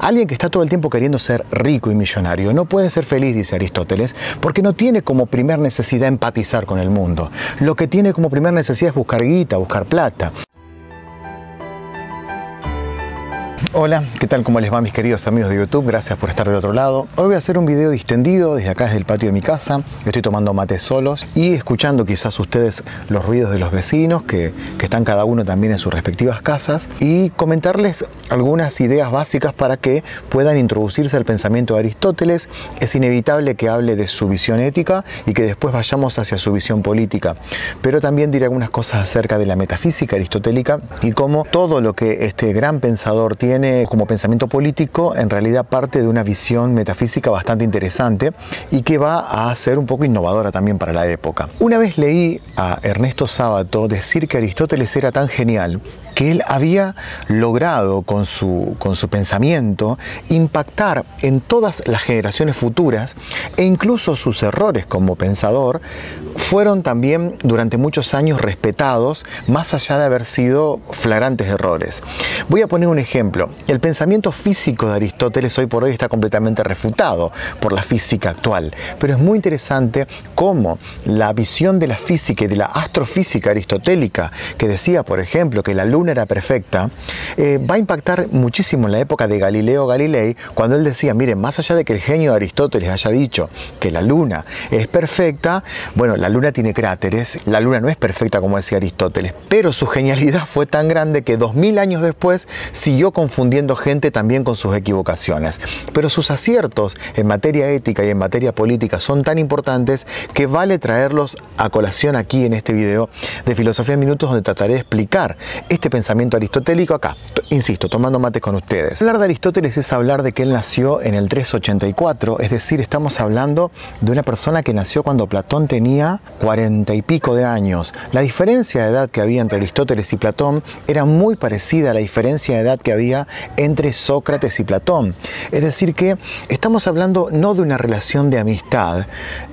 Alguien que está todo el tiempo queriendo ser rico y millonario no puede ser feliz, dice Aristóteles, porque no tiene como primer necesidad empatizar con el mundo. Lo que tiene como primer necesidad es buscar guita, buscar plata. Hola, ¿qué tal? ¿Cómo les va mis queridos amigos de YouTube? Gracias por estar del otro lado. Hoy voy a hacer un video distendido desde acá, desde el patio de mi casa. Estoy tomando mate solos y escuchando quizás ustedes los ruidos de los vecinos que, que están cada uno también en sus respectivas casas y comentarles algunas ideas básicas para que puedan introducirse al pensamiento de Aristóteles. Es inevitable que hable de su visión ética y que después vayamos hacia su visión política. Pero también diré algunas cosas acerca de la metafísica aristotélica y cómo todo lo que este gran pensador tiene como pensamiento político en realidad parte de una visión metafísica bastante interesante y que va a ser un poco innovadora también para la época. Una vez leí a Ernesto Sábato decir que Aristóteles era tan genial que él había logrado con su, con su pensamiento impactar en todas las generaciones futuras e incluso sus errores como pensador fueron también durante muchos años respetados más allá de haber sido flagrantes errores. Voy a poner un ejemplo. El pensamiento físico de Aristóteles hoy por hoy está completamente refutado por la física actual, pero es muy interesante cómo la visión de la física y de la astrofísica aristotélica, que decía, por ejemplo, que la luna era perfecta, eh, va a impactar muchísimo en la época de Galileo Galilei, cuando él decía, miren, más allá de que el genio de Aristóteles haya dicho que la luna es perfecta, bueno, la luna tiene cráteres, la luna no es perfecta como decía Aristóteles, pero su genialidad fue tan grande que dos mil años después siguió confundiendo gente también con sus equivocaciones. Pero sus aciertos en materia ética y en materia política son tan importantes que vale traerlos a colación aquí en este video de Filosofía en Minutos donde trataré de explicar este pensamiento aristotélico acá, insisto, tomando mate con ustedes. Hablar de Aristóteles es hablar de que él nació en el 384, es decir, estamos hablando de una persona que nació cuando Platón tenía cuarenta y pico de años. La diferencia de edad que había entre Aristóteles y Platón era muy parecida a la diferencia de edad que había entre Sócrates y Platón. Es decir, que estamos hablando no de una relación de amistad,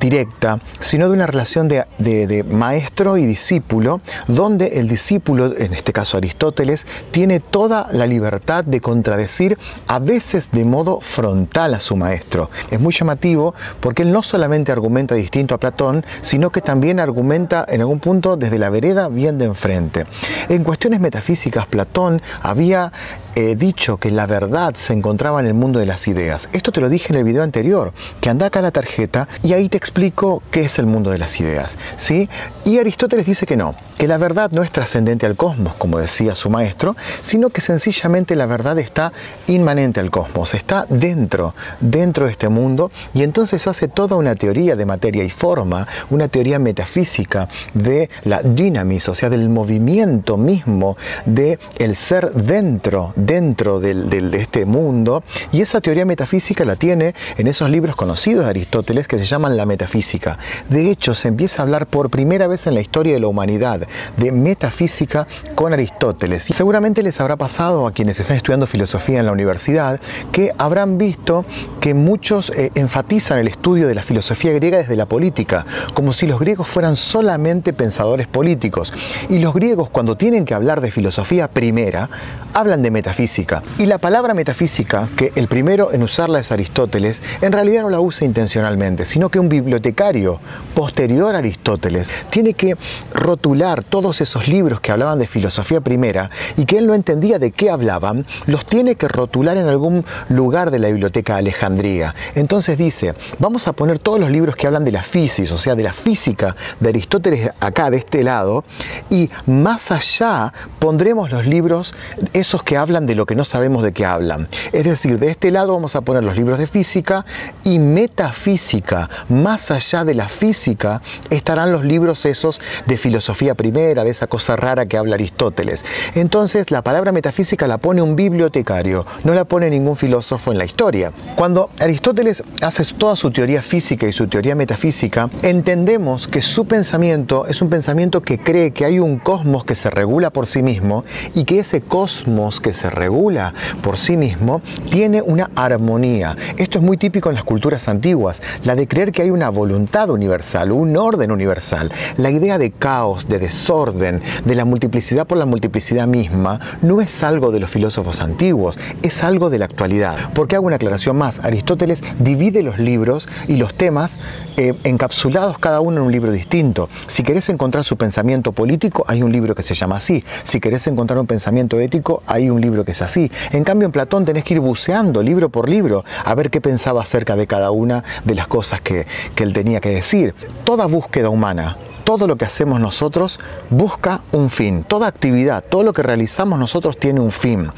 directa, sino de una relación de, maestro y discípulo, donde el discípulo, en este caso Aristóteles, tiene toda la libertad de contradecir a veces de modo frontal a su maestro. Es muy llamativo porque él no solamente argumenta distinto a Platón, sino que también argumenta en algún punto desde la vereda bien de enfrente. En cuestiones metafísicas, Platón había he dicho que la verdad se encontraba en el mundo de las ideas. Esto te lo dije en el video anterior, que anda acá la tarjeta y ahí te explico qué es el mundo de las ideas. ¿sí? Y Aristóteles dice que no, que la verdad no es trascendente al cosmos, como decía su maestro, sino que sencillamente la verdad está inmanente al cosmos, está dentro, dentro de este mundo, y entonces hace toda una teoría de materia y forma, una teoría metafísica de la dinamis, o sea, del movimiento mismo de el ser dentro dentro de este mundo y esa teoría metafísica la tiene en esos libros conocidos de Aristóteles que se llaman la metafísica. De hecho, se empieza a hablar por primera vez en la historia de la humanidad de metafísica con Aristóteles. Seguramente les habrá pasado a quienes están estudiando filosofía en la universidad que habrán visto que muchos eh, enfatizan el estudio de la filosofía griega desde la política, como si los griegos fueran solamente pensadores políticos. Y los griegos cuando tienen que hablar de filosofía primera, hablan de metafísica metafísica. Y la palabra metafísica, que el primero en usarla es Aristóteles, en realidad no la usa intencionalmente, sino que un bibliotecario posterior a Aristóteles tiene que rotular todos esos libros que hablaban de filosofía primera y que él no entendía de qué hablaban, los tiene que rotular en algún lugar de la biblioteca de Alejandría. Entonces dice, vamos a poner todos los libros que hablan de la física, o sea, de la física de Aristóteles acá, de este lado, y más allá pondremos los libros, esos que hablan de lo que no sabemos de qué hablan. Es decir, de este lado vamos a poner los libros de física y metafísica. Más allá de la física estarán los libros esos de filosofía primera, de esa cosa rara que habla Aristóteles. Entonces la palabra metafísica la pone un bibliotecario, no la pone ningún filósofo en la historia. Cuando Aristóteles hace toda su teoría física y su teoría metafísica, entendemos que su pensamiento es un pensamiento que cree que hay un cosmos que se regula por sí mismo y que ese cosmos que se regula por sí mismo, tiene una armonía. Esto es muy típico en las culturas antiguas, la de creer que hay una voluntad universal, un orden universal. La idea de caos, de desorden, de la multiplicidad por la multiplicidad misma, no es algo de los filósofos antiguos, es algo de la actualidad. Porque hago una aclaración más, Aristóteles divide los libros y los temas eh, encapsulados cada uno en un libro distinto. Si querés encontrar su pensamiento político, hay un libro que se llama así. Si querés encontrar un pensamiento ético, hay un libro que es así. En cambio, en Platón tenés que ir buceando libro por libro a ver qué pensaba acerca de cada una de las cosas que, que él tenía que decir. Toda búsqueda humana todo lo que hacemos nosotros busca un fin. Toda actividad, todo lo que realizamos nosotros tiene un fin.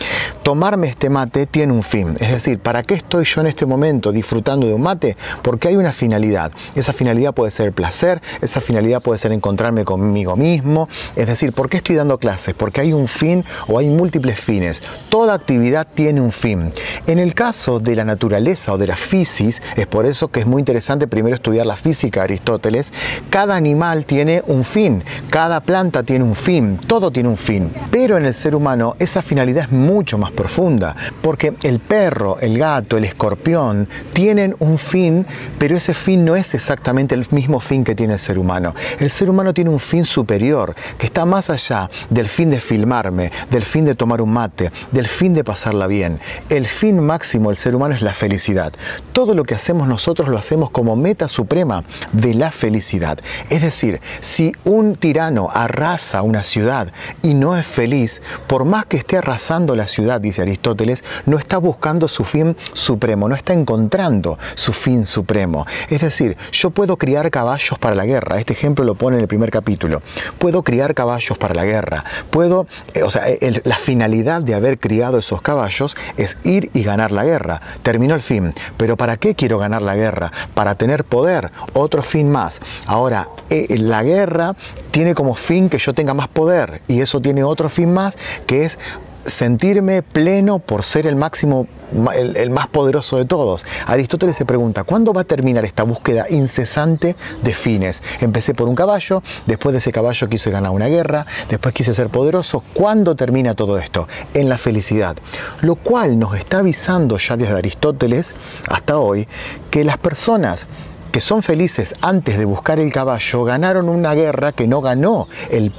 Tomarme este mate tiene un fin. Es decir, ¿para qué estoy yo en este momento disfrutando de un mate? Porque hay una finalidad. Esa finalidad puede ser placer, esa finalidad puede ser encontrarme conmigo mismo. Es decir, ¿por qué estoy dando clases? Porque hay un fin o hay múltiples fines. Toda actividad tiene un fin. En el caso de la naturaleza o de la fisis, es por eso que es muy interesante primero estudiar la física de Aristóteles, cada animal tiene tiene un fin, cada planta tiene un fin, todo tiene un fin. Pero en el ser humano esa finalidad es mucho más profunda, porque el perro, el gato, el escorpión tienen un fin, pero ese fin no es exactamente el mismo fin que tiene el ser humano. El ser humano tiene un fin superior, que está más allá del fin de filmarme, del fin de tomar un mate, del fin de pasarla bien. El fin máximo del ser humano es la felicidad. Todo lo que hacemos nosotros lo hacemos como meta suprema de la felicidad. Es decir, si un tirano arrasa una ciudad y no es feliz, por más que esté arrasando la ciudad, dice Aristóteles, no está buscando su fin supremo, no está encontrando su fin supremo. Es decir, yo puedo criar caballos para la guerra, este ejemplo lo pone en el primer capítulo, puedo criar caballos para la guerra, puedo, eh, o sea, la finalidad de haber criado esos caballos es ir y ganar la guerra, terminó el fin, pero ¿para qué quiero ganar la guerra? Para tener poder, otro fin más. Ahora, eh, la guerra tiene como fin que yo tenga más poder y eso tiene otro fin más que es sentirme pleno por ser el máximo, el, más poderoso de todos. Aristóteles se pregunta, ¿cuándo va a terminar esta búsqueda incesante de fines? Empecé por un caballo, después de ese caballo quise ganar una guerra, después quise ser poderoso. ¿Cuándo termina todo esto? En la felicidad. Lo cual nos está avisando ya desde Aristóteles hasta hoy que las personas que son felices antes de buscar el caballo, ganaron una guerra que no ganó el,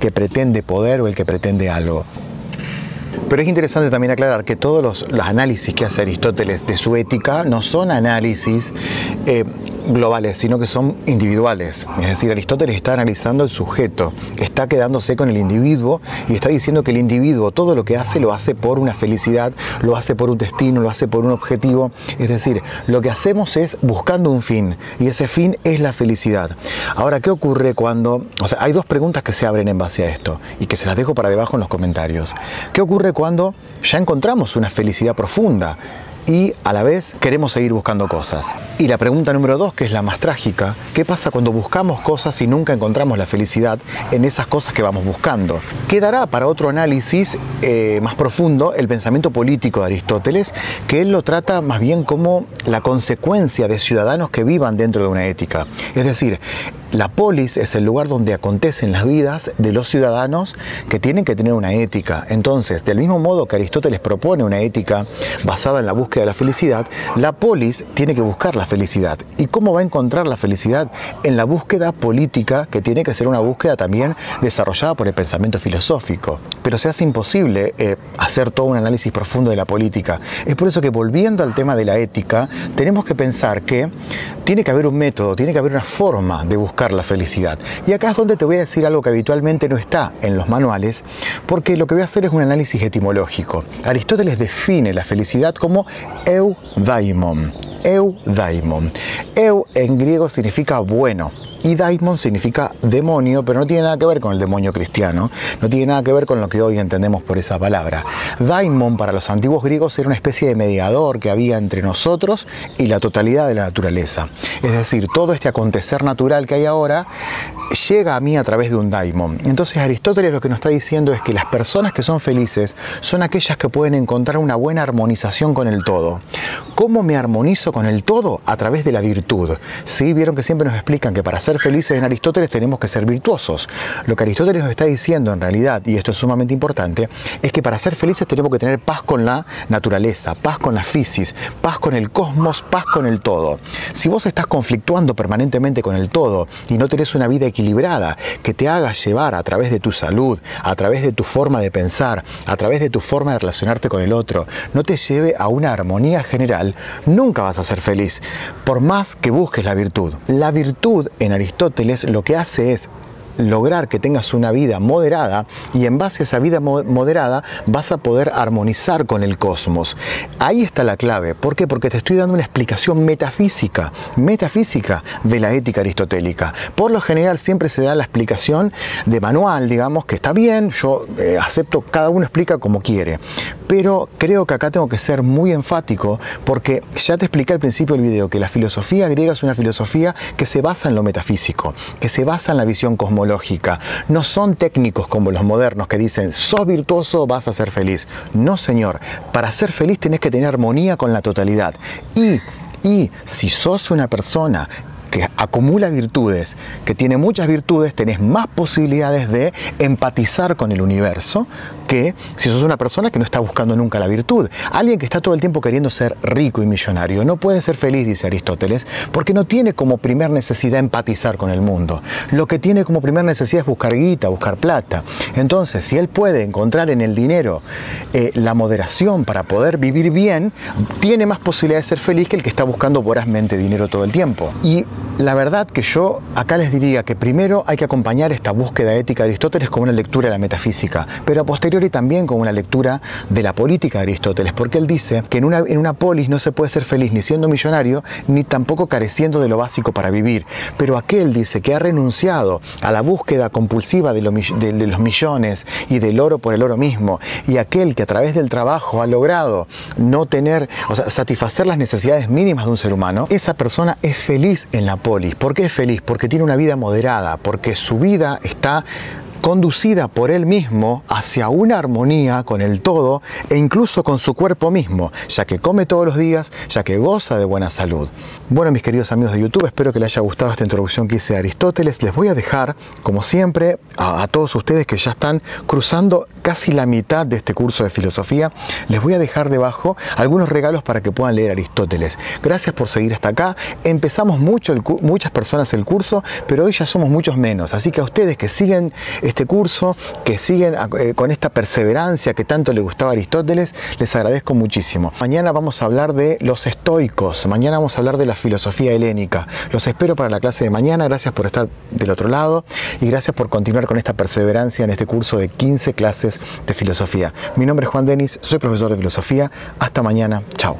que pretende poder o el que pretende algo. Pero es interesante también aclarar que todos los, análisis que hace Aristóteles de su ética no son análisis eh, globales, sino que son individuales. Es decir, Aristóteles está analizando el sujeto, está quedándose con el individuo y está diciendo que el individuo todo lo que hace lo hace por una felicidad, lo hace por un destino, lo hace por un objetivo. Es decir, lo que hacemos es buscando un fin y ese fin es la felicidad. Ahora, ¿qué ocurre cuando... O sea, hay dos preguntas que se abren en base a esto y que se las dejo para debajo en los comentarios. ¿Qué ocurre cuando ya encontramos una felicidad profunda? Y a la vez queremos seguir buscando cosas. Y la pregunta número dos, que es la más trágica, ¿qué pasa cuando buscamos cosas y nunca encontramos la felicidad en esas cosas que vamos buscando? Quedará para otro análisis eh, más profundo el pensamiento político de Aristóteles, que él lo trata más bien como la consecuencia de ciudadanos que vivan dentro de una ética. Es decir, la polis es el lugar donde acontecen las vidas de los ciudadanos que tienen que tener una ética. Entonces, del mismo modo que Aristóteles propone una ética basada en la búsqueda de la felicidad, la polis tiene que buscar la felicidad. ¿Y cómo va a encontrar la felicidad? En la búsqueda política, que tiene que ser una búsqueda también desarrollada por el pensamiento filosófico. Pero se hace imposible eh, hacer todo un análisis profundo de la política. Es por eso que volviendo al tema de la ética, tenemos que pensar que tiene que haber un método, tiene que haber una forma de buscar la felicidad. Y acá es donde te voy a decir algo que habitualmente no está en los manuales, porque lo que voy a hacer es un análisis etimológico. Aristóteles define la felicidad como eudaimon. Eudaimon. Eu en griego significa bueno, y daimon significa demonio, pero no tiene nada que ver con el demonio cristiano, no tiene nada que ver con lo que hoy entendemos por esa palabra. Daimon para los antiguos griegos era una especie de mediador que había entre nosotros y la totalidad de la naturaleza. Es decir, todo este acontecer natural que hay ahora llega a mí a través de un daimon. Entonces Aristóteles lo que nos está diciendo es que las personas que son felices son aquellas que pueden encontrar una buena armonización con el todo. ¿Cómo me armonizo con el todo? A través de la virtud. ¿Sí? Vieron que siempre nos explican que para ser felices en Aristóteles tenemos que ser virtuosos. Lo que Aristóteles nos está diciendo en realidad, y esto es sumamente importante, es que para ser felices tenemos que tener paz con la naturaleza, paz con la fisis, paz con el cosmos, paz con el todo. Si vos estás conflictuando permanentemente con el todo y no tenés una vida equilibrada que te haga llevar a través de tu salud, a través de tu forma de pensar, a través de tu forma de relacionarte con el otro, no te lleve a una armonía general, nunca vas a ser feliz, por más que busques la virtud. La virtud en Aristóteles lo que hace es lograr que tengas una vida moderada y en base a esa vida moderada vas a poder armonizar con el cosmos. Ahí está la clave. ¿Por qué? Porque te estoy dando una explicación metafísica, metafísica de la ética aristotélica. Por lo general siempre se da la explicación de manual, digamos, que está bien, yo eh, acepto, cada uno explica como quiere. Pero creo que acá tengo que ser muy enfático porque ya te expliqué al principio del video que la filosofía griega es una filosofía que se basa en lo metafísico, que se basa en la visión cosmológica No son técnicos como los modernos que dicen, sos virtuoso, vas a ser feliz. No, señor. Para ser feliz tenés que tener armonía con la totalidad. Y y si sos una persona que acumula virtudes, que tiene muchas virtudes, tenés más posibilidades de empatizar con el universo que si sos una persona que no está buscando nunca la virtud. Alguien que está todo el tiempo queriendo ser rico y millonario no puede ser feliz, dice Aristóteles, porque no tiene como primer necesidad empatizar con el mundo. Lo que tiene como primer necesidad es buscar guita, buscar plata. Entonces, si él puede encontrar en el dinero eh, la moderación para poder vivir bien, tiene más posibilidad de ser feliz que el que está buscando vorazmente dinero todo el tiempo. Y la verdad que yo acá les diría que primero hay que acompañar esta búsqueda ética de Aristóteles con una lectura de la metafísica, pero a posteriori también con una lectura de la política de Aristóteles, porque él dice que en una, en una polis no se puede ser feliz ni siendo millonario, ni tampoco careciendo de lo básico para vivir. Pero aquel dice que ha renunciado a la búsqueda compulsiva de, los millones y del oro por el oro mismo, y aquel que a través del trabajo ha logrado no tener, o sea, satisfacer las necesidades mínimas de un ser humano, esa persona es feliz en la ¿Por qué es feliz? Porque tiene una vida moderada, porque su vida está conducida por él mismo hacia una armonía con el todo e incluso con su cuerpo mismo, ya que come todos los días, ya que goza de buena salud. Bueno, mis queridos amigos de YouTube, espero que les haya gustado esta introducción que hice a Aristóteles. Les voy a dejar, como siempre, a, todos ustedes que ya están cruzando casi la mitad de este curso de filosofía, les voy a dejar debajo algunos regalos para que puedan leer Aristóteles. Gracias por seguir hasta acá. Empezamos mucho muchas personas el curso, pero hoy ya somos muchos menos. Así que a ustedes que siguen este curso, que siguen eh, con esta perseverancia que tanto le gustaba a Aristóteles, les agradezco muchísimo. Mañana vamos a hablar de los estoicos, mañana vamos a hablar de la filosofía helénica. Los espero para la clase de mañana, gracias por estar del otro lado y gracias por continuar con esta perseverancia en este curso de 15 clases de filosofía. Mi nombre es Juan Denis, soy profesor de filosofía. Hasta mañana, chao.